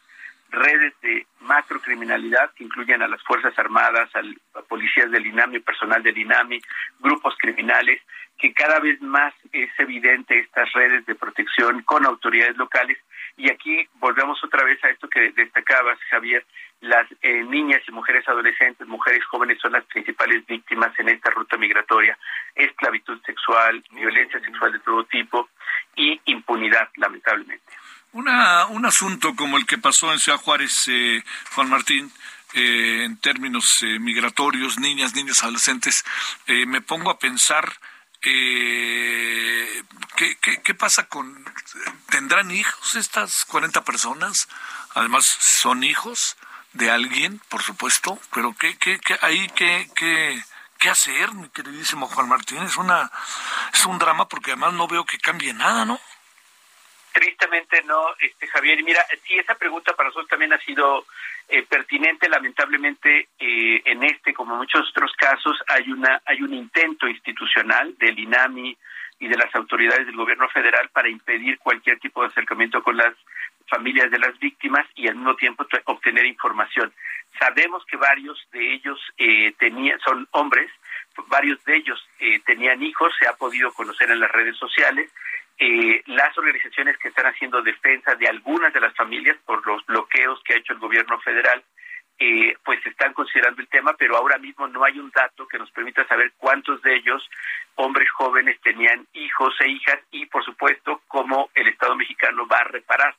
redes de macrocriminalidad que incluyen a las Fuerzas Armadas, a policías del INAMI, personal del INAMI, grupos criminales, que cada vez más es evidente estas redes de protección con autoridades locales. Y aquí volvemos otra vez a esto que destacabas, Javier, las eh, niñas y mujeres adolescentes, mujeres jóvenes son las principales víctimas en esta ruta migratoria. Esclavitud sexual, violencia sexual de todo tipo y impunidad, lamentablemente. Una, un asunto como el que pasó en Ciudad Juárez, eh, Juan Martín, eh, en términos eh, migratorios, niñas, niños, adolescentes, me pongo a pensar ¿qué, qué, pasa con... ¿Tendrán hijos estas 40 personas? Además, son hijos de alguien, por supuesto, pero ¿qué, qué, qué ahí qué, qué, qué hacer, mi queridísimo Juan Martín? Es, una, es un drama porque además no veo que cambie nada, ¿no? Tristemente no, este Javier. Mira, sí, esa pregunta para nosotros también ha sido eh, pertinente. Lamentablemente, eh, en este, como en muchos otros casos, hay una hay un intento institucional del INAMI y de las autoridades del gobierno federal para impedir cualquier tipo de acercamiento con las familias de las víctimas y al mismo tiempo obtener información. Sabemos que varios de ellos eh, tenían, son hombres, varios de ellos eh, tenían hijos, se ha podido conocer en las redes sociales eh, las organizaciones que están haciendo defensa de algunas de las familias por los bloqueos que ha hecho el gobierno federal, eh, pues están considerando el tema, pero ahora mismo no hay un dato que nos permita saber cuántos de ellos, hombres jóvenes, tenían hijos e hijas y, por supuesto, cómo el Estado mexicano va a reparar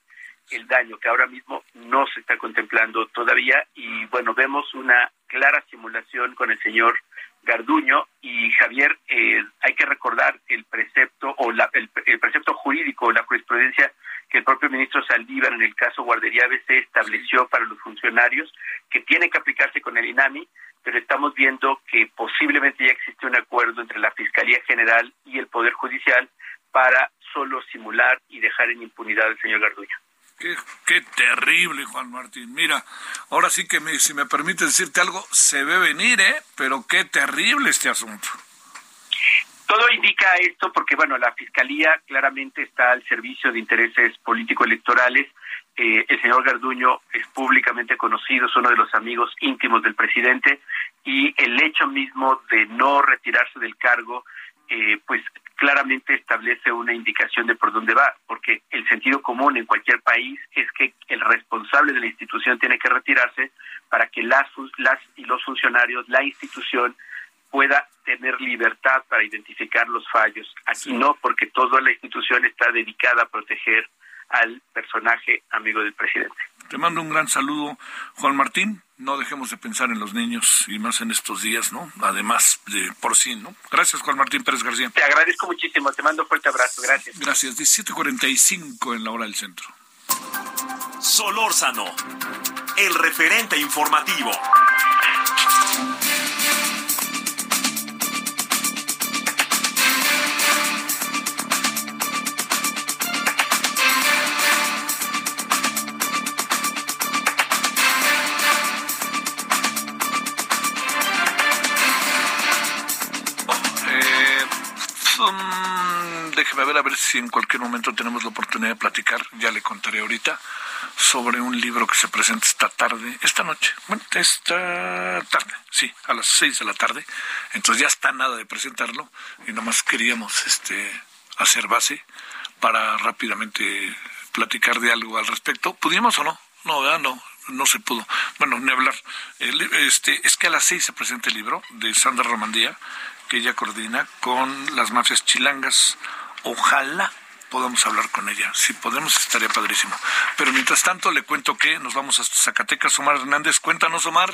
el daño que ahora mismo no se está contemplando todavía. Y bueno vemos una clara simulación con el señor Garduño y Javier, eh, hay que recordar el precepto o la, el, precepto jurídico, la jurisprudencia que el propio ministro Saldívar en el caso Guardería ABC estableció para los funcionarios que tiene que aplicarse con el INAMI, pero estamos viendo que posiblemente ya existe un acuerdo entre la Fiscalía General y el Poder Judicial para solo simular y dejar en impunidad al señor Garduño. Qué, terrible, Juan Martín. Mira, ahora sí que me, si me permite decirte algo, se ve venir, ¿eh? Pero qué terrible este asunto. Todo indica esto porque, bueno, la Fiscalía claramente está al servicio de intereses político-electorales. Eh, el señor Garduño es públicamente conocido, es uno de los amigos íntimos del presidente y el hecho mismo de no retirarse del cargo, eh, pues claramente establece una indicación de por dónde va, porque el sentido común en cualquier país es que el responsable de la institución tiene que retirarse para que las, las y los funcionarios, la institución, pueda tener libertad para identificar los fallos. Aquí no, porque toda la institución está dedicada a proteger al personaje amigo del presidente. Te mando un gran saludo, Juan Martín. No dejemos de pensar en los niños y más en estos días, ¿no? Además de por sí, ¿no? Gracias, Juan Martín Pérez García. Te agradezco muchísimo. Te mando un fuerte abrazo. Gracias. Gracias. 17:45 en la hora del centro. Solórzano, el referente informativo. Déjeme ver a ver si en cualquier momento tenemos la oportunidad de platicar, ya le contaré ahorita, sobre un libro que se presenta esta tarde, esta noche, bueno, esta tarde, sí, a las seis de la tarde. Entonces ya está nada de presentarlo y nomás queríamos este hacer base para rápidamente platicar de algo al respecto. ¿Pudimos o no? No, ¿verdad? No, no se pudo. Bueno, ni hablar. este, es que a las seis se presenta el libro de Sandra Romandía, que ella coordina con las mafias chilangas. Ojalá podamos hablar con ella. Si podemos, estaría padrísimo. Pero mientras tanto, le cuento que nos vamos a Zacatecas. Omar Hernández, cuéntanos, Omar.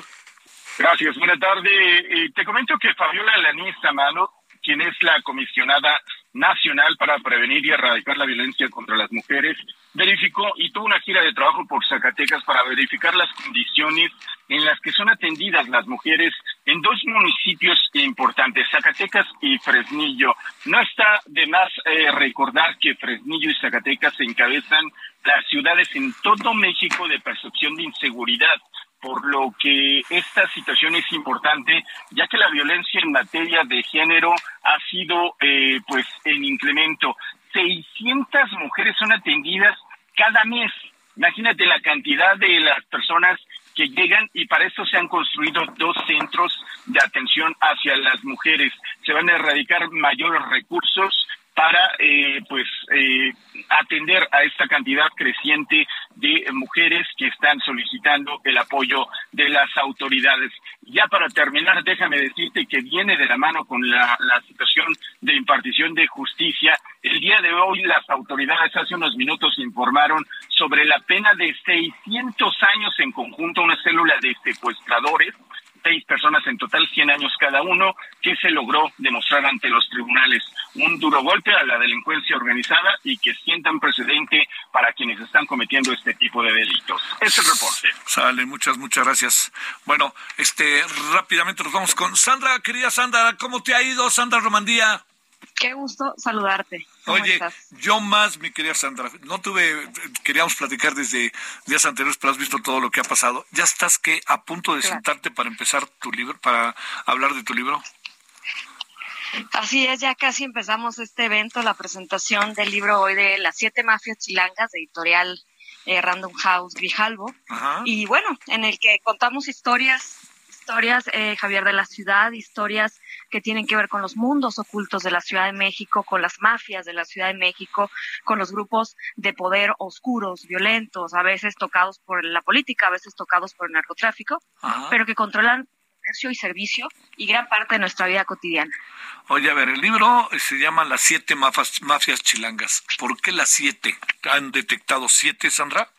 Gracias, buena tarde. Eh, te comento que Fabiola Lanista Mano, quien es la comisionada nacional para prevenir y erradicar la violencia contra las mujeres, verificó y tuvo una gira de trabajo por Zacatecas para verificar las condiciones en las que son atendidas las mujeres en dos municipios importantes, Zacatecas y Fresnillo. No está de más eh, recordar que Fresnillo y Zacatecas encabezan las ciudades en todo México de percepción de inseguridad por lo que esta situación es importante, ya que la violencia en materia de género ha sido eh, pues en incremento. 600 mujeres son atendidas cada mes. Imagínate la cantidad de las personas que llegan y para esto se han construido dos centros de atención hacia las mujeres. Se van a erradicar mayores recursos para eh, pues eh, atender a esta cantidad creciente de mujeres que están solicitando el apoyo de las autoridades. Ya para terminar, déjame decirte que viene de la mano con la, la situación de impartición de justicia. El día de hoy las autoridades hace unos minutos informaron sobre la pena de 600 años en conjunto, una célula de secuestradores seis personas en total, 100 años cada uno, que se logró demostrar ante los tribunales. Un duro golpe a la delincuencia organizada y que sientan precedente para quienes están cometiendo este tipo de delitos. Es el reporte. Sale, muchas, muchas gracias. Bueno, este, rápidamente nos vamos con Sandra, querida Sandra, ¿cómo te ha ido, Sandra Romandía? Qué gusto saludarte. Oye, yo más, mi querida Sandra, no tuve, queríamos platicar desde días anteriores, pero has visto todo lo que ha pasado. ¿Ya estás que a punto de sentarte para empezar tu libro, para hablar de tu libro? Así es, ya casi empezamos este evento, la presentación del libro hoy de Las siete mafias chilangas, de editorial eh, Random House Grijalvo. Y bueno, en el que contamos historias, historias, eh, Javier, de la ciudad, historias que tienen que ver con los mundos ocultos de la Ciudad de México, con las mafias de la Ciudad de México, con los grupos de poder oscuros, violentos, a veces tocados por la política, a veces tocados por el narcotráfico, pero que controlan comercio y servicio y gran parte de nuestra vida cotidiana. Oye, a ver, el libro se llama Las siete mafias, mafias chilangas. ¿Por qué las siete? ¿Han detectado siete, Sandra?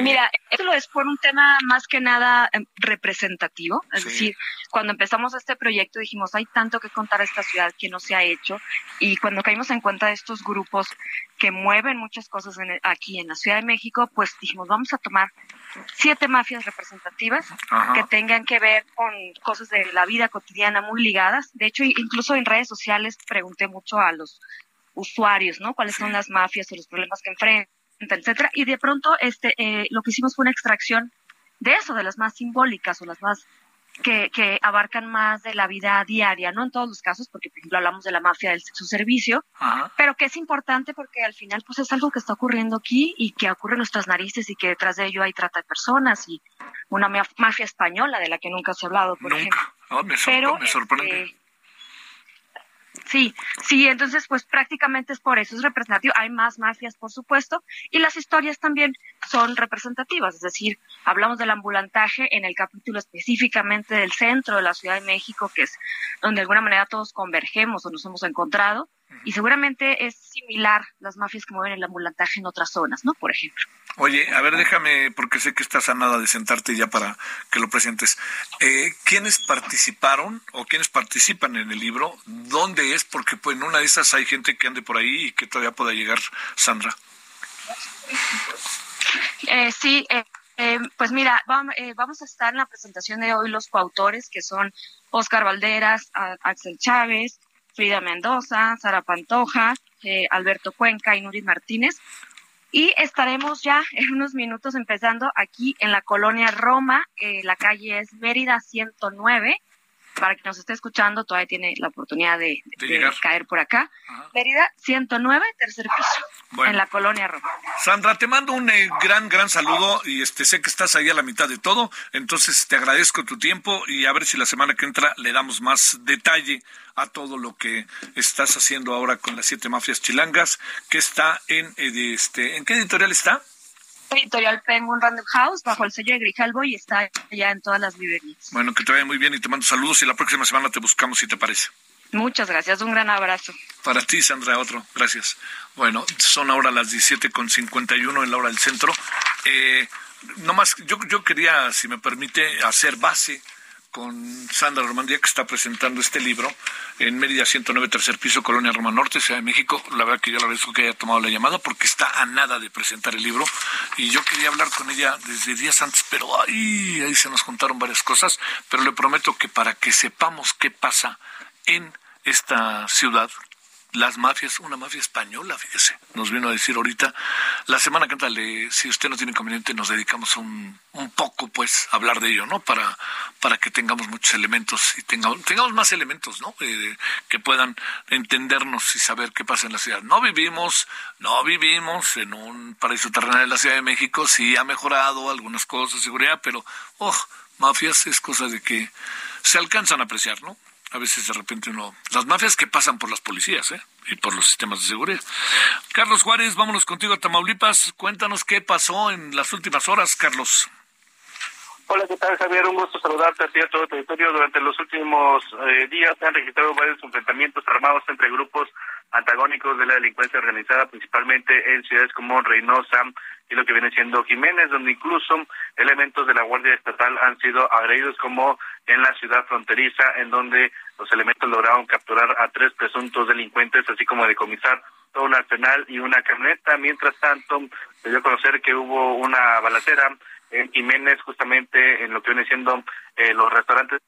Mira, esto lo es por un tema más que nada em, representativo. Es decir, cuando empezamos este proyecto dijimos, hay tanto que contar a esta ciudad que no se ha hecho. Y cuando caímos en cuenta de estos grupos que mueven muchas cosas aquí en la Ciudad de México, pues dijimos, vamos a tomar siete mafias representativas que tengan que ver con cosas de la vida cotidiana muy ligadas. De hecho, incluso en redes sociales pregunté mucho a los usuarios, ¿no? ¿Cuáles son las mafias o los problemas que enfrentan? Etcétera. Y de pronto, este, eh, lo que hicimos fue una extracción de eso, de las más simbólicas o las más que, que, abarcan más de la vida diaria, no en todos los casos, porque por ejemplo hablamos de la mafia del sexo servicio, pero que es importante porque al final pues es algo que está ocurriendo aquí y que ocurre en nuestras narices y que detrás de ello hay trata de personas y una mafia española de la que nunca se ha hablado, por nunca. Oh, me, pero, me sorprende. Este, Sí, sí, entonces pues prácticamente es por eso, es representativo. Hay más mafias, por supuesto, y las historias también son representativas, es decir, hablamos del ambulantaje en el capítulo específicamente del centro de la Ciudad de México, que es donde de alguna manera todos convergemos o nos hemos encontrado, y seguramente es similar las mafias que mueven el ambulantaje en otras zonas, ¿no? Por ejemplo. Oye, a ver, déjame, porque sé que estás a nada de sentarte ya para que lo presentes. Eh, ¿Quiénes participaron o quiénes participan en el libro? ¿Dónde es? Porque pues en una de esas hay gente que ande por ahí y que todavía pueda llegar, Sandra. Eh, sí, eh, eh, pues mira, vamos a estar en la presentación de hoy los coautores, que son Oscar Valderas, Axel Chávez, Frida Mendoza, Sara Pantoja, Alberto Cuenca y Nuris Martínez. Y estaremos ya [laughs] en unos minutos empezando aquí en la colonia Roma. la calle es Mérida 109 para que nos esté escuchando, todavía tiene la oportunidad de, caer por acá. Mérida 109, tercer piso, en la colonia Roma. Sandra, te mando un eh, gran, gran saludo y este sé que estás ahí a la mitad de todo, entonces te agradezco tu tiempo y a ver si la semana que entra le damos más detalle a todo lo que estás haciendo ahora con las siete mafias chilangas, que está en, eh, este, ¿en qué editorial está? Editorial Penguin Random House bajo el sello de Grijalbo y está ya en todas las librerías. Bueno, que te vaya muy bien y te mando saludos y la próxima semana te buscamos si te parece. Muchas gracias, un gran abrazo. Para ti, Sandra, otro, gracias. Bueno, son ahora las 17.51 en la hora del centro. Eh, más, yo, yo quería, si me permite, hacer base con Sandra Romandía, que está presentando este libro en Mérida 109, tercer piso, Colonia Roma Norte, Ciudad de México. La verdad que yo le agradezco que haya tomado la llamada porque está a nada de presentar el libro. Y yo quería hablar con ella desde días antes, pero ahí, ahí se nos contaron varias cosas. Pero le prometo que para que sepamos qué pasa en esta ciudad las mafias, una mafia española, fíjese, nos vino a decir ahorita, la semana que entra, si usted no tiene inconveniente, nos dedicamos un, un poco, pues, a hablar de ello, ¿no? Para, para que tengamos muchos elementos y tengamos, tengamos más elementos, ¿no? Eh, que puedan entendernos y saber qué pasa en la ciudad. No vivimos, no vivimos en un paraíso terrenal de la Ciudad de México, sí ha mejorado algunas cosas, seguridad, pero, oh, mafias es cosa de que se alcanzan a apreciar, ¿no? A veces de repente uno... Las mafias que pasan por las policías, ¿eh? Y por los sistemas de seguridad. Carlos Juárez, vámonos contigo a Tamaulipas. Cuéntanos qué pasó en las últimas horas, Carlos. Hola, ¿qué tal, Javier? Un gusto saludarte a ti a todo el territorio. Durante los últimos eh, días se han registrado varios enfrentamientos armados entre grupos antagónicos de la delincuencia organizada, principalmente en ciudades como Reynosa y lo que viene siendo Jiménez, donde incluso elementos de la Guardia Estatal han sido agredidos, como en la ciudad fronteriza, en donde los elementos lograron capturar a tres presuntos delincuentes, así como decomisar todo un arsenal y una camioneta. Mientras tanto, se dio a conocer que hubo una balacera en Jiménez, justamente en lo que viene siendo eh, los restaurantes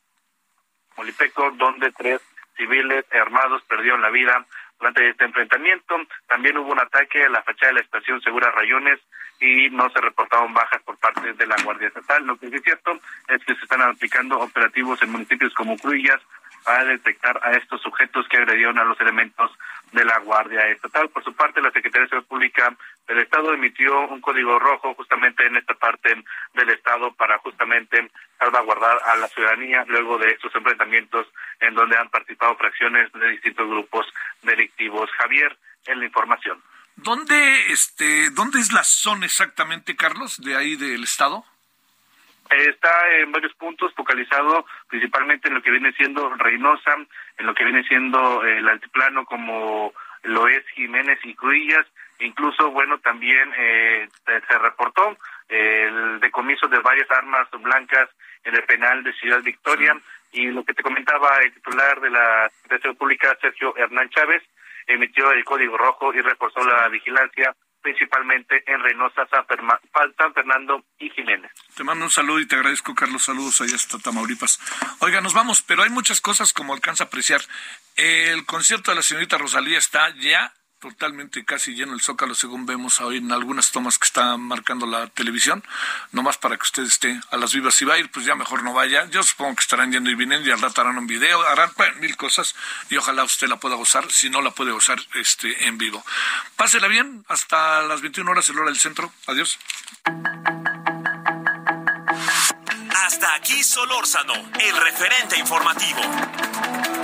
Molipeco, donde tres civiles armados perdieron la vida durante este enfrentamiento. También hubo un ataque a la fachada de la estación Segura Rayones y no se reportaron bajas por parte de la Guardia Estatal. Lo que es cierto es que se están aplicando operativos en municipios como Cruillas, para detectar a estos sujetos que agredieron a los elementos de la Guardia Estatal. Por su parte, la Secretaría de Seguridad Pública del Estado emitió un código rojo justamente en esta parte del Estado para justamente salvaguardar a la ciudadanía luego de estos enfrentamientos en donde han participado fracciones de distintos grupos delictivos. Javier, en la información. ¿Dónde, este, dónde es la zona exactamente, Carlos, de ahí del Estado? Está en varios puntos, focalizado principalmente en lo que viene siendo Reynosa, en lo que viene siendo el altiplano como lo es Jiménez y Cruillas, incluso, bueno, también eh, se reportó el decomiso de varias armas blancas en el penal de Ciudad Victoria. Y lo que te comentaba el titular de la Secretaría Pública, Sergio Hernán Chávez, emitió el código rojo y reforzó la vigilancia principalmente en Reynosa, San, Fernando y Jiménez. Te mando un saludo y te agradezco, Carlos. Saludos allá hasta Tamaulipas. Oiga, nos vamos, pero hay muchas cosas como alcanza a apreciar. El concierto de la señorita Rosalía está ya totalmente casi lleno el zócalo, según vemos hoy en algunas tomas que está marcando la televisión, nomás para que usted esté a las vivas. Si va a ir, pues ya mejor no vaya. Yo supongo que estarán yendo y viniendo y al rato harán un video, harán mil cosas y ojalá usted la pueda gozar, si no la puede gozar este, en vivo. Pásela bien, hasta las 21 horas, el hora del centro. Adiós. Hasta aquí Solórzano, el referente informativo.